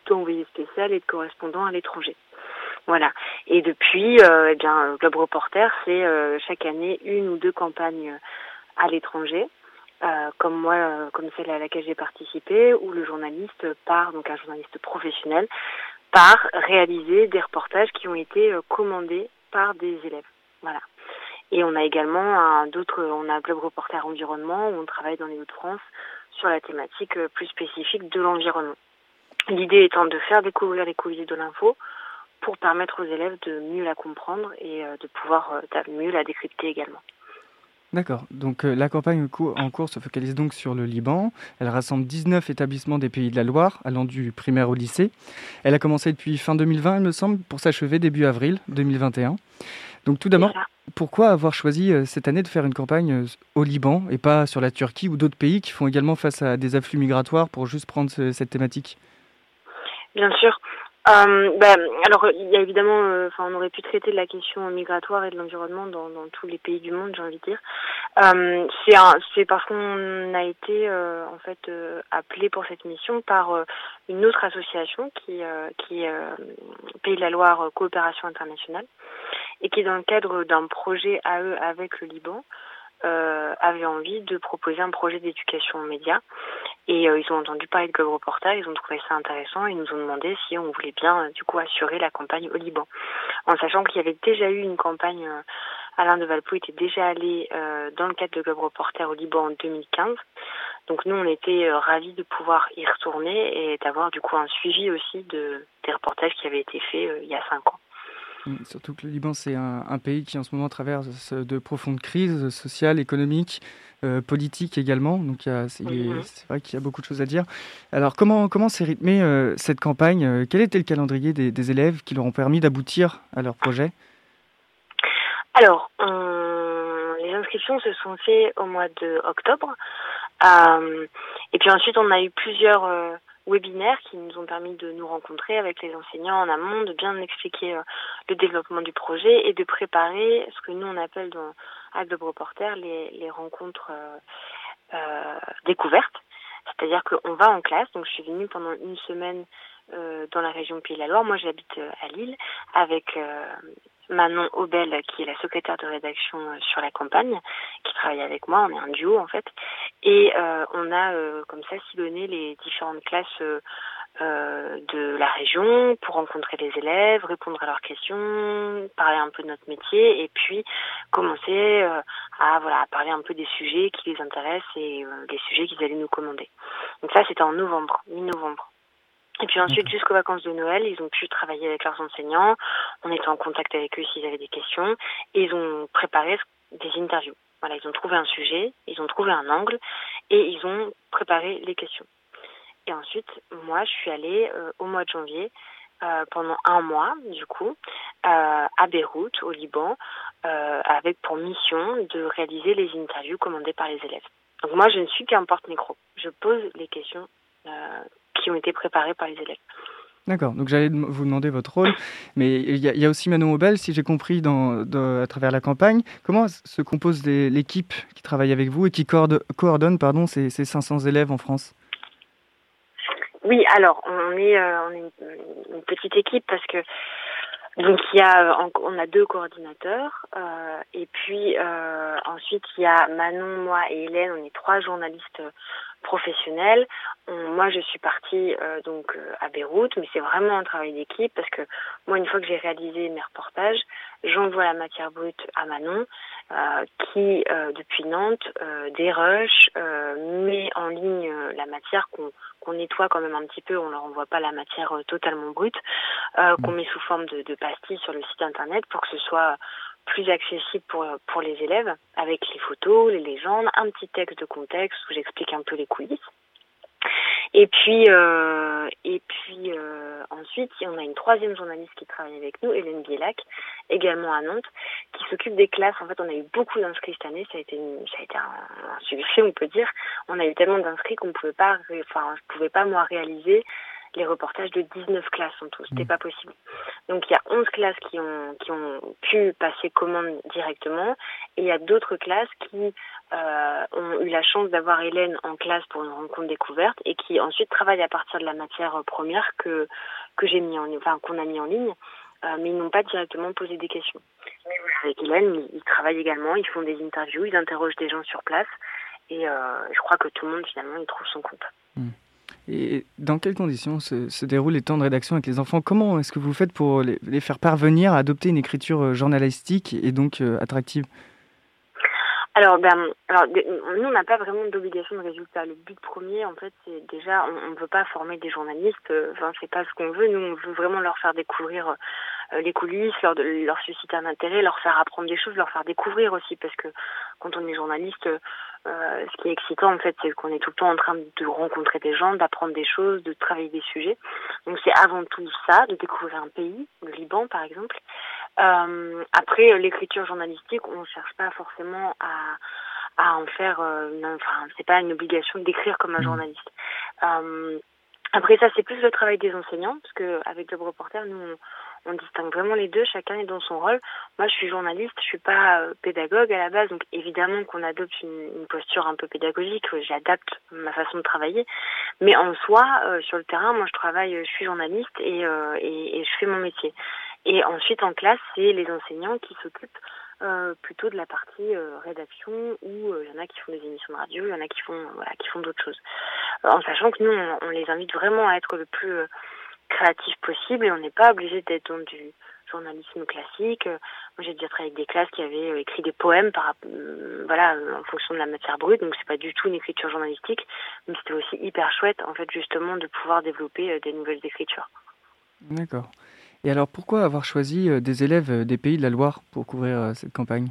d'envoyé spécial et de correspondant à l'étranger. Voilà. Et depuis, euh, eh bien, Globe Reporter, c'est euh, chaque année une ou deux campagnes à l'étranger, euh, comme moi, comme celle à laquelle j'ai participé, où le journaliste part, donc un journaliste professionnel, part réaliser des reportages qui ont été euh, commandés par des élèves. Voilà. Et on a également un d'autres, on a Globe Reporter Environnement où on travaille dans les Hauts-de-France sur la thématique euh, plus spécifique de l'environnement. L'idée étant de faire découvrir les coulisses de l'info pour permettre aux élèves de mieux la comprendre et euh, de pouvoir mieux la décrypter également. D'accord. Donc euh, la campagne en cours- se focalise donc sur le Liban. Elle rassemble 19 établissements des pays de la Loire, allant du primaire au lycée. Elle a commencé depuis fin 2020, il me semble, pour s'achever début avril 2021. Donc tout d'abord, pourquoi avoir choisi euh, cette année de faire une campagne euh, au Liban et pas sur la Turquie ou d'autres pays qui font également face à des afflux migratoires pour juste prendre ce- cette thématique? Bien sûr. Euh, ben, alors, il y a évidemment, euh, enfin, on aurait pu traiter de la question migratoire et de l'environnement dans, dans tous les pays du monde, j'ai envie de dire. Euh, c'est un- c'est parce qu'on a été euh, en fait euh, appelé pour cette mission par une autre association qui qui est Pays de la Loire Coopération Internationale et qui dans le cadre d'un projet à eux avec le Liban euh, avait envie de proposer un projet d'éducation aux médias et euh, ils ont entendu parler de Globe Reporter, ils ont trouvé ça intéressant et ils nous ont demandé si on voulait bien euh, du coup assurer la campagne au Liban. En sachant qu'il y avait déjà eu une campagne, euh, Alain de Valpo était déjà allé euh, dans le cadre de Globe Reporter au Liban en 2015. Donc nous on était ravis de pouvoir y retourner et d'avoir du coup un suivi aussi de des reportages qui avaient été faits il y a cinq ans. Mm, Surtout que le Liban, c'est un, un pays qui en ce moment traverse de profondes crises sociales, économiques, euh, politiques également. Donc c'est vrai qu'il y a beaucoup de choses à dire. Alors comment comment s'est rythmée euh, cette campagne? Euh, Quel était le calendrier des, des élèves qui leur ont permis d'aboutir à leur projet? Alors, on- les inscriptions se sont faites au mois de octobre. Euh, et puis ensuite, on a eu plusieurs webinaires qui nous ont permis de nous rencontrer avec les enseignants en amont, de bien expliquer euh, le développement du projet et de préparer ce que nous on appelle dans à Globe Reporter les, les rencontres euh, euh, découvertes. C'est-à-dire qu'on va en classe, donc je suis venue pendant une semaine euh, dans la région Pays de la Loire. Moi, j'habite euh, à Lille avec euh, Manon Aubel, qui est la secrétaire de rédaction euh, sur la campagne, qui travaille avec moi. On est un duo en fait, et euh, on a euh, comme ça sillonné les différentes classes. euh, euh, de la région pour rencontrer les élèves, répondre à leurs questions, parler un peu de notre métier et puis commencer euh, à voilà à parler un peu des sujets qui les intéressent et des sujets qu'ils allaient nous commander. Donc ça c'était en novembre, mi-novembre. Et puis ensuite, jusqu'aux vacances de Noël, ils ont pu travailler avec leurs enseignants. On était en contact avec eux s'ils avaient des questions. Et ils ont préparé des interviews. Voilà, ils ont trouvé un sujet, ils ont trouvé un angle et ils ont préparé les questions. Et ensuite, moi, je suis allée euh, au mois de janvier euh, pendant un mois, du coup, euh, à Beyrouth, au Liban, euh, avec pour mission de réaliser les interviews commandées par les élèves. Donc moi, je ne suis qu'un porte-micro. Je pose les questions euh, qui ont été préparées par les élèves. D'accord, donc j'allais vous demander votre rôle, mais il y, a- il y a aussi Manon Aubel, si j'ai compris, dans, dans- à travers la campagne. Comment se compose l'équipe qui travaille avec vous et qui coordonne pardon, ces, ces 500 élèves en France? Oui, alors on est, euh, on est une, une petite équipe parce que donc il y a, on a deux coordinateurs euh, et puis euh, ensuite il y a Manon, moi et Hélène, on est trois journalistes euh, professionnels. On- moi je suis partie euh, donc euh, à Beyrouth, mais c'est vraiment un travail d'équipe parce que moi une fois que j'ai réalisé mes reportages, j'envoie la matière brute à Manon qui euh, depuis Nantes euh, dérush, euh, met en ligne euh, la matière qu'on qu'on nettoie quand même un petit peu, on leur envoie pas la matière euh, totalement brute, euh, qu'on met sous forme de, de pastilles sur le site internet pour que ce soit plus accessible pour, pour les élèves, avec les photos, les légendes, un petit texte de contexte où j'explique un peu les coulisses. Et puis, euh, et puis euh, ensuite, on a une troisième journaliste qui travaille avec nous, Hélène Bielac, également à Nantes, qui s'occupe des classes. En fait, on a eu beaucoup d'inscrits cette année. Ça a été, une- ça a été un, un succès, on peut dire. On a eu tellement d'inscrits qu'on pouvait pas, enfin, je pouvais pas moi réaliser les reportages de 19 classes en tout. C'était pas possible. Donc il y a 11 classes qui ont qui ont pu passer commande directement et il y a d'autres classes qui euh, ont eu la chance d'avoir Hélène en classe pour une rencontre découverte et qui ensuite travaillent à partir de la matière première que que j'ai mis en enfin qu'on a mis en ligne. euh, mais ils n'ont pas directement posé des questions. Avec Hélène, ils, ils travaillent également, ils font des interviews, ils interrogent des gens sur place et euh, je crois que tout le monde finalement il trouve son compte. Et dans quelles conditions se, se déroulent les temps de rédaction avec les enfants? Comment est-ce que vous faites pour les, faire parvenir à adopter une écriture euh, journalistique et donc euh, attractive? Alors, ben, nous, on n'a pas vraiment d'obligation de résultat. Le but premier, en fait, c'est déjà, on ne veut pas former des journalistes. euh, Enfin, c'est pas ce qu'on veut. Nous, on veut vraiment leur faire découvrir euh, les coulisses, leur susciter un intérêt, leur faire apprendre des choses, leur faire découvrir aussi, parce que quand on est journaliste, euh, ce qui est excitant, en fait, c'est qu'on est tout le temps en train de rencontrer des gens, d'apprendre des choses, de travailler des sujets. Donc, c'est avant tout ça, de découvrir un pays, le Liban, par exemple. Euh, après, l'écriture journalistique, on ne cherche pas forcément à, à en faire. Euh, non, enfin, c'est pas une obligation d'écrire comme un journaliste. Euh, après ça, c'est plus le travail des enseignants, parce que avec le reporter, nous, on, on distingue vraiment les deux. Chacun est dans son rôle. Moi, je suis journaliste, je suis pas euh, pédagogue à la base, donc évidemment qu'on adopte une, une posture un peu pédagogique. euh, J'adapte ma façon de travailler, mais en soi, euh, sur le terrain, moi, je travaille, je suis journaliste et, euh, et, et je fais mon métier. Et ensuite, en classe, c'est les enseignants qui s'occupent euh, plutôt de la partie euh, rédaction où euh, il y en a qui font des émissions de radio, il y en a qui font voilà, qui font d'autres choses. En sachant que nous, on, on les invite vraiment à être le plus créatif possible et on n'est pas obligé d'être dans du journalisme classique. Euh, Moi, j'ai déjà travaillé avec des classes qui avaient euh, écrit des poèmes par euh, voilà en fonction de la matière brute, donc c'est pas du tout une écriture journalistique, mais c'était aussi hyper chouette en fait justement de pouvoir développer des nouvelles écritures. D'accord. Et alors pourquoi avoir choisi des élèves des pays de la Loire pour couvrir cette campagne?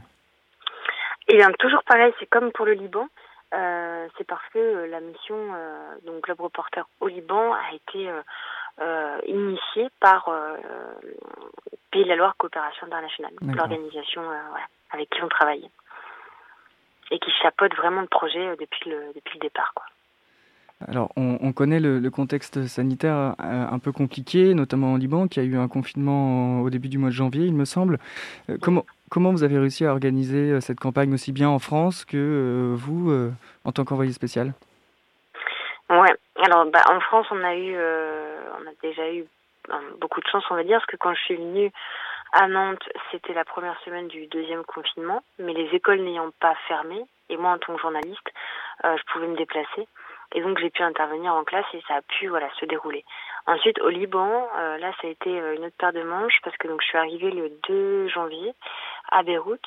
Et bien toujours pareil, c'est comme pour le Liban. Euh, c'est parce que la mission euh, donc Club Reporter au Liban a été initiée par euh, Pays de la Loire Coopération Internationale, l'organisation euh, voilà, avec qui on travaille et qui chapeaute vraiment le projet euh, depuis le depuis le départ. Quoi. Alors, on, on connaît le, le contexte sanitaire euh, un peu compliqué, notamment au Liban, qui a eu un confinement au début du mois de janvier, il me semble. Euh, comment, comment vous avez réussi à organiser euh, cette campagne aussi bien en France que euh, vous, euh, en tant qu'envoyé spécial? Ouais. Alors, bah, en France, on a eu, euh, on a déjà eu euh, beaucoup de chance, on va dire, parce que quand je suis venue à Nantes, c'était la première semaine du deuxième confinement, mais les écoles n'ayant pas fermé, et moi en tant que journaliste, euh, je pouvais me déplacer, et donc j'ai pu intervenir en classe et ça a pu, voilà, se dérouler. Ensuite, au Liban, euh, là, ça a été euh, une autre paire de manches parce que donc je suis arrivée le 2 janvier à Beyrouth.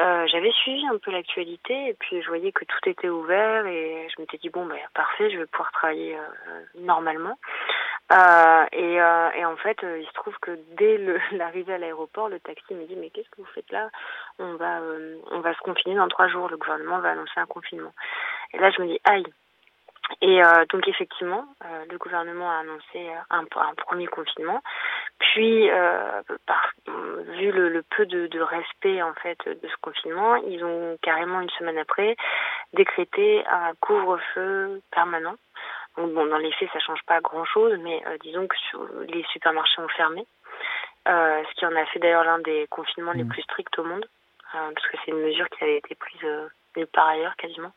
Euh, j'avais suivi un peu l'actualité et puis je voyais que tout était ouvert et je m'étais dit bon ben parfait je vais pouvoir travailler euh, normalement. Euh, et, euh, et en fait euh, il se trouve que dès (laughs) l'arrivée à l'aéroport le taxi me dit mais qu'est-ce que vous faites là? On va on va se confiner dans trois jours. Le gouvernement va annoncer un confinement. Et là je me dis aïe et euh, donc effectivement, euh, le gouvernement a annoncé euh, un, un premier confinement. Puis, euh, par, vu le, le peu de, de respect en fait de ce confinement, ils ont carrément une semaine après décrété un couvre-feu permanent. Donc bon, dans les faits, ça change pas grand-chose, mais euh, disons que sur- les supermarchés ont fermé, euh, ce qui en a fait d'ailleurs l'un des confinements les plus stricts au monde, euh, parce que c'est une mesure qui avait été prise euh, nulle part ailleurs quasiment.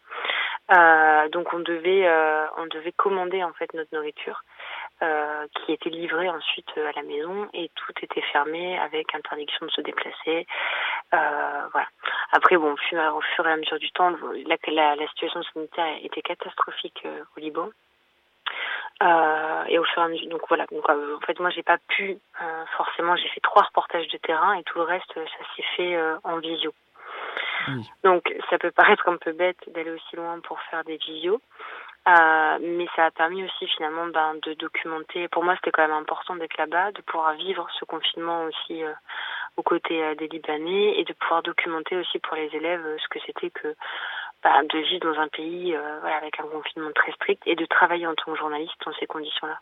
Euh, donc on devait euh, on devait commander en fait notre nourriture euh, qui était livrée ensuite euh, à la maison et tout était fermé avec interdiction de se déplacer. Euh, voilà. Après bon au fur, et à mesure du temps la, la, la situation sanitaire était catastrophique euh, au Liban. Euh, et au fur et à mesure, donc voilà. Donc, euh, en fait, moi, j'ai pas pu euh, forcément. J'ai fait trois reportages de terrain et tout le reste, ça s'est fait en visio. Oui. Donc, ça peut paraître un peu bête d'aller aussi loin pour faire des visios, euh, mais ça a permis aussi finalement ben, de documenter. Pour moi, c'était quand même important d'être là-bas, de pouvoir vivre ce confinement aussi euh, aux côtés euh, des Libanais et de pouvoir documenter aussi pour les élèves ce que c'était que bah, de vivre dans un pays voilà, avec un confinement très strict et de travailler en tant que journaliste dans ces conditions-là.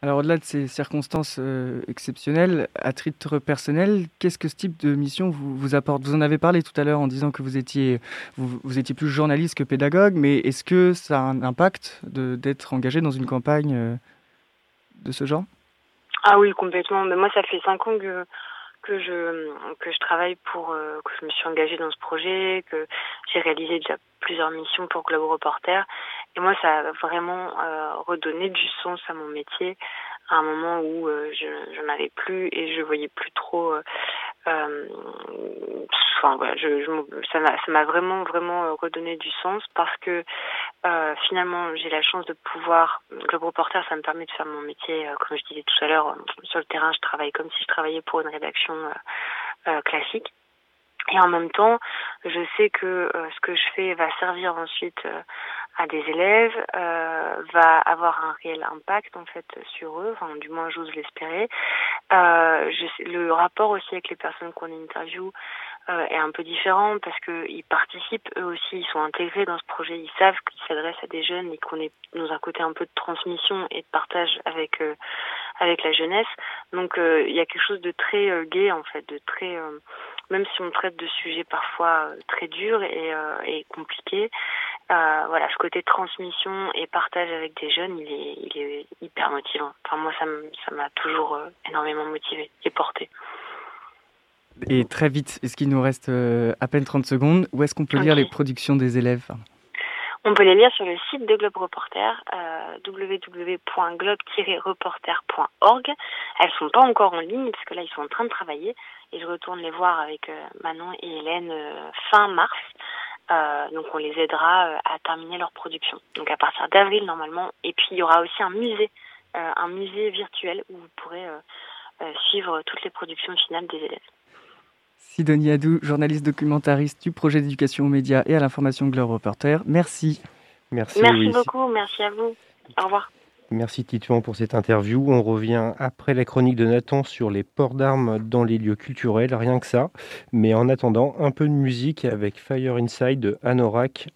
Alors au-delà de ces circonstances euh, exceptionnelles, à titre personnel, qu'est-ce que ce type de mission vous, vous apporte? Vous en avez parlé tout à l'heure en disant que vous étiez, vous, vous étiez plus journaliste que pédagogue, mais est-ce que ça a un impact d'être engagé dans une campagne euh, de ce genre? Ah oui, complètement. Mais moi, ça fait cinq ans que que je que je travaille pour euh, que je me suis engagée dans ce projet, que j'ai réalisé déjà plusieurs missions pour Globe Reporter. Et moi, ça a vraiment euh, redonné du sens à mon métier à un moment où euh, je j'en avais plus et je voyais plus trop. euh, enfin, voilà, je, je ça m'a vraiment vraiment redonné du sens parce que euh, finalement, j'ai la chance de pouvoir. Globe Reporter, ça me permet de faire mon métier, euh, comme je disais tout à l'heure, sur le terrain, je travaille comme si je travaillais pour une rédaction classique. Et en même temps, je sais que ce que je fais va servir ensuite à des élèves, euh, va avoir un réel impact en fait sur eux, enfin du moins j'ose l'espérer. Euh, le rapport aussi avec les personnes qu'on interviewe euh, est un peu différent parce que ils participent eux aussi, ils sont intégrés dans ce projet, ils savent qu'ils s'adressent à des jeunes et qu'on est dans un côté un peu de transmission et de partage avec euh, avec la jeunesse. Donc euh, il y a quelque chose de très euh, gai en fait, de très même si on traite de sujets parfois euh, très durs et, euh, et compliqués, euh, voilà, ce côté transmission et partage avec des jeunes, il est, il est hyper motivant. Enfin, moi, ça m'a toujours énormément motivé et porté. Et très vite, est-ce qu'il nous reste à peine 30 secondes Où est-ce qu'on peut lire les productions des élèves? On peut les lire sur le site de Globe Reporter, euh, www.globe-reporter.org. Elles sont pas encore en ligne parce que là ils sont en train de travailler et je retourne les voir avec euh, Manon et Hélène euh, fin mars. Euh, donc on les aidera à terminer leur production. Donc à partir d'avril normalement. Et puis il y aura aussi un musée, un musée virtuel où vous pourrez suivre toutes les productions finales des élèves. Sidonie Adou, journaliste documentariste du projet d'éducation aux médias et à l'information Globe Reporter. Merci. Merci, beaucoup, merci à vous. Au revoir. Merci Titouan pour cette interview. On revient après la chronique de Nathan sur les ports d'armes dans les lieux culturels, rien que ça. Mais en attendant, un peu de musique avec Fire Inside de Anorak.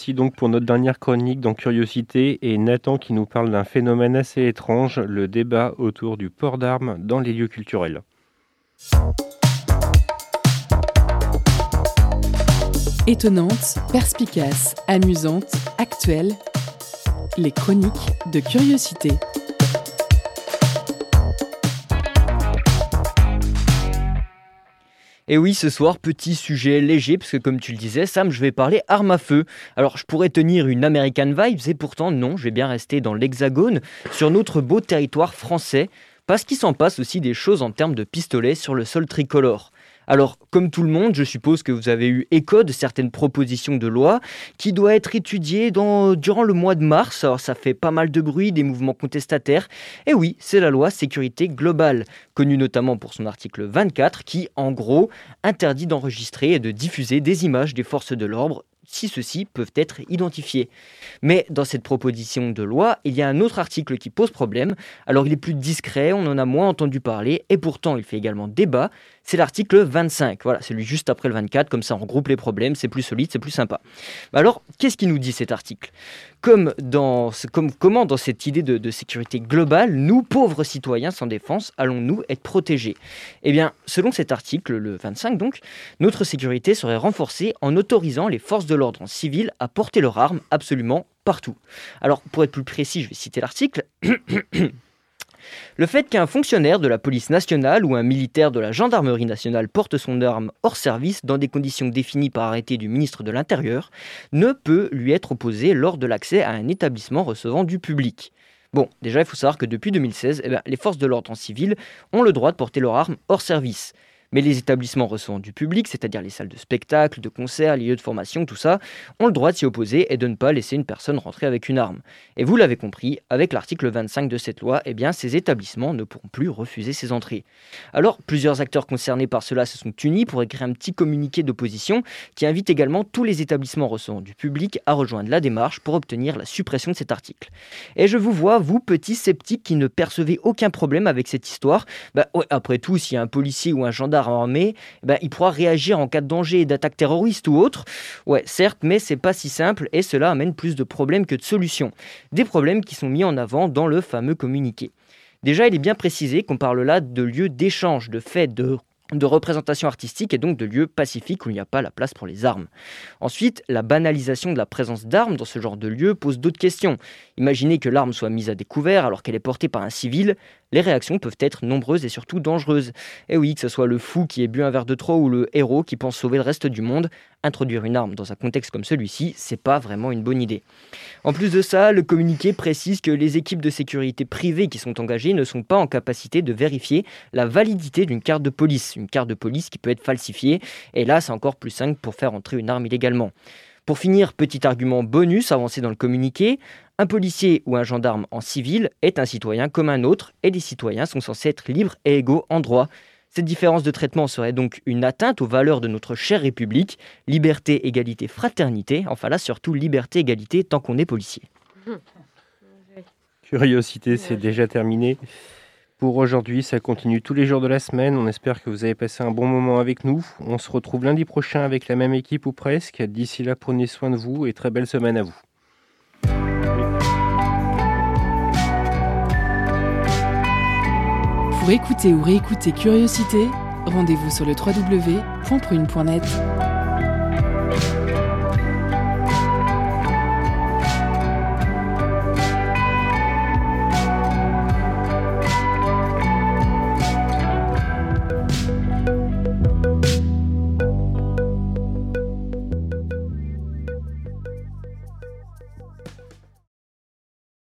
Voici donc pour notre dernière chronique dans Curiosité et Nathan qui nous parle d'un phénomène assez étrange, le débat autour du port d'armes dans les lieux culturels. Étonnante, perspicace, amusante, actuelle, les chroniques de curiosité. Et oui, ce soir, petit sujet léger, parce que comme tu le disais, Sam, je vais parler armes à feu. Alors, je pourrais tenir une American Vibes, et pourtant, non, je vais bien rester dans l'Hexagone, sur notre beau territoire français, parce qu'il s'en passe aussi des choses en termes de pistolets sur le sol tricolore. Alors, comme tout le monde, je suppose que vous avez eu écho de certaines propositions de loi qui doivent être étudiées dans- durant le mois de mars. Alors, ça fait pas mal de bruit, des mouvements contestataires. Et oui, c'est la loi sécurité globale, connue notamment pour son article 24, qui, en gros, interdit d'enregistrer et de diffuser des images des forces de l'ordre si ceux-ci peuvent être identifiés. Mais dans cette proposition de loi, il y a un autre article qui pose problème. Alors il est plus discret, on en a moins entendu parler, et pourtant il fait également débat. C'est l'article 25, voilà, celui juste après le 24, comme ça on regroupe les problèmes, c'est plus solide, c'est plus sympa. Bah Alors, qu'est-ce qui nous dit cet article? Comme dans, Comment dans cette idée de, de sécurité globale, nous, pauvres citoyens sans défense, allons-nous être protégés? Eh bien, selon cet article, le 25 donc, notre sécurité serait renforcée en autorisant les forces de l'ordre civil à porter leurs armes absolument partout. Alors, pour être plus précis, je vais citer l'article. (coughs) Le fait qu'un fonctionnaire de la police nationale ou un militaire de la gendarmerie nationale porte son arme hors service dans des conditions définies par arrêté du ministre de l'Intérieur ne peut lui être opposé lors de l'accès à un établissement recevant du public. Bon, déjà, il faut savoir que depuis 2016, eh ben, les forces de l'ordre en civil ont le droit de porter leur arme hors service. Mais les établissements recevant du public, c'est-à-dire les salles de spectacle, de concert, les lieux de formation, tout ça, ont le droit de s'y opposer et de ne pas laisser une personne rentrer avec une arme. Et vous l'avez compris, avec l'article 25 de cette loi, eh bien, ces établissements ne pourront plus refuser ces entrées. Alors, plusieurs acteurs concernés par cela se sont unis pour écrire un petit communiqué d'opposition qui invite également tous les établissements recevant du public à rejoindre la démarche pour obtenir la suppression de cet article. Et je vous vois, vous, petits sceptiques qui ne percevez aucun problème avec cette histoire, bah, ouais, après tout, s'il y a un policier ou un gendarme armé, bah, il pourra réagir en cas de danger et d'attaque terroriste ou autre. Ouais, certes, mais c'est pas si simple et cela amène plus de problèmes que de solutions. Des problèmes qui sont mis en avant dans le fameux communiqué. Déjà, il est bien précisé qu'on parle là de lieux d'échange, de fêtes, de de représentation artistique et donc de lieux pacifiques où il n'y a pas la place pour les armes. Ensuite, la banalisation de la présence d'armes dans ce genre de lieu pose d'autres questions. Imaginez que l'arme soit mise à découvert alors qu'elle est portée par un civil, les réactions peuvent être nombreuses et surtout dangereuses. Et oui, que ce soit le fou qui ait bu un verre de trop ou le héros qui pense sauver le reste du monde, introduire une arme dans un contexte comme celui-ci, c'est pas vraiment une bonne idée. En plus de ça, le communiqué précise que les équipes de sécurité privées qui sont engagées ne sont pas en capacité de vérifier la validité d'une carte de police, une carte de police qui peut être falsifiée, et là c'est encore plus simple pour faire entrer une arme illégalement. Pour finir, petit argument bonus avancé dans le communiqué, un policier ou un gendarme en civil est un citoyen comme un autre et les citoyens sont censés être libres et égaux en droit. Cette différence de traitement serait donc une atteinte aux valeurs de notre chère République, liberté, égalité, fraternité, enfin là surtout liberté, égalité tant qu'on est policier. Curiosité, c'est déjà terminé. Pour aujourd'hui, ça continue tous les jours de la semaine. On espère que vous avez passé un bon moment avec nous. On se retrouve lundi prochain avec la même équipe ou presque. D'ici là, prenez soin de vous et très belle semaine à vous. Pour écouter ou réécouter Curiosité, rendez-vous sur le www.prune.net.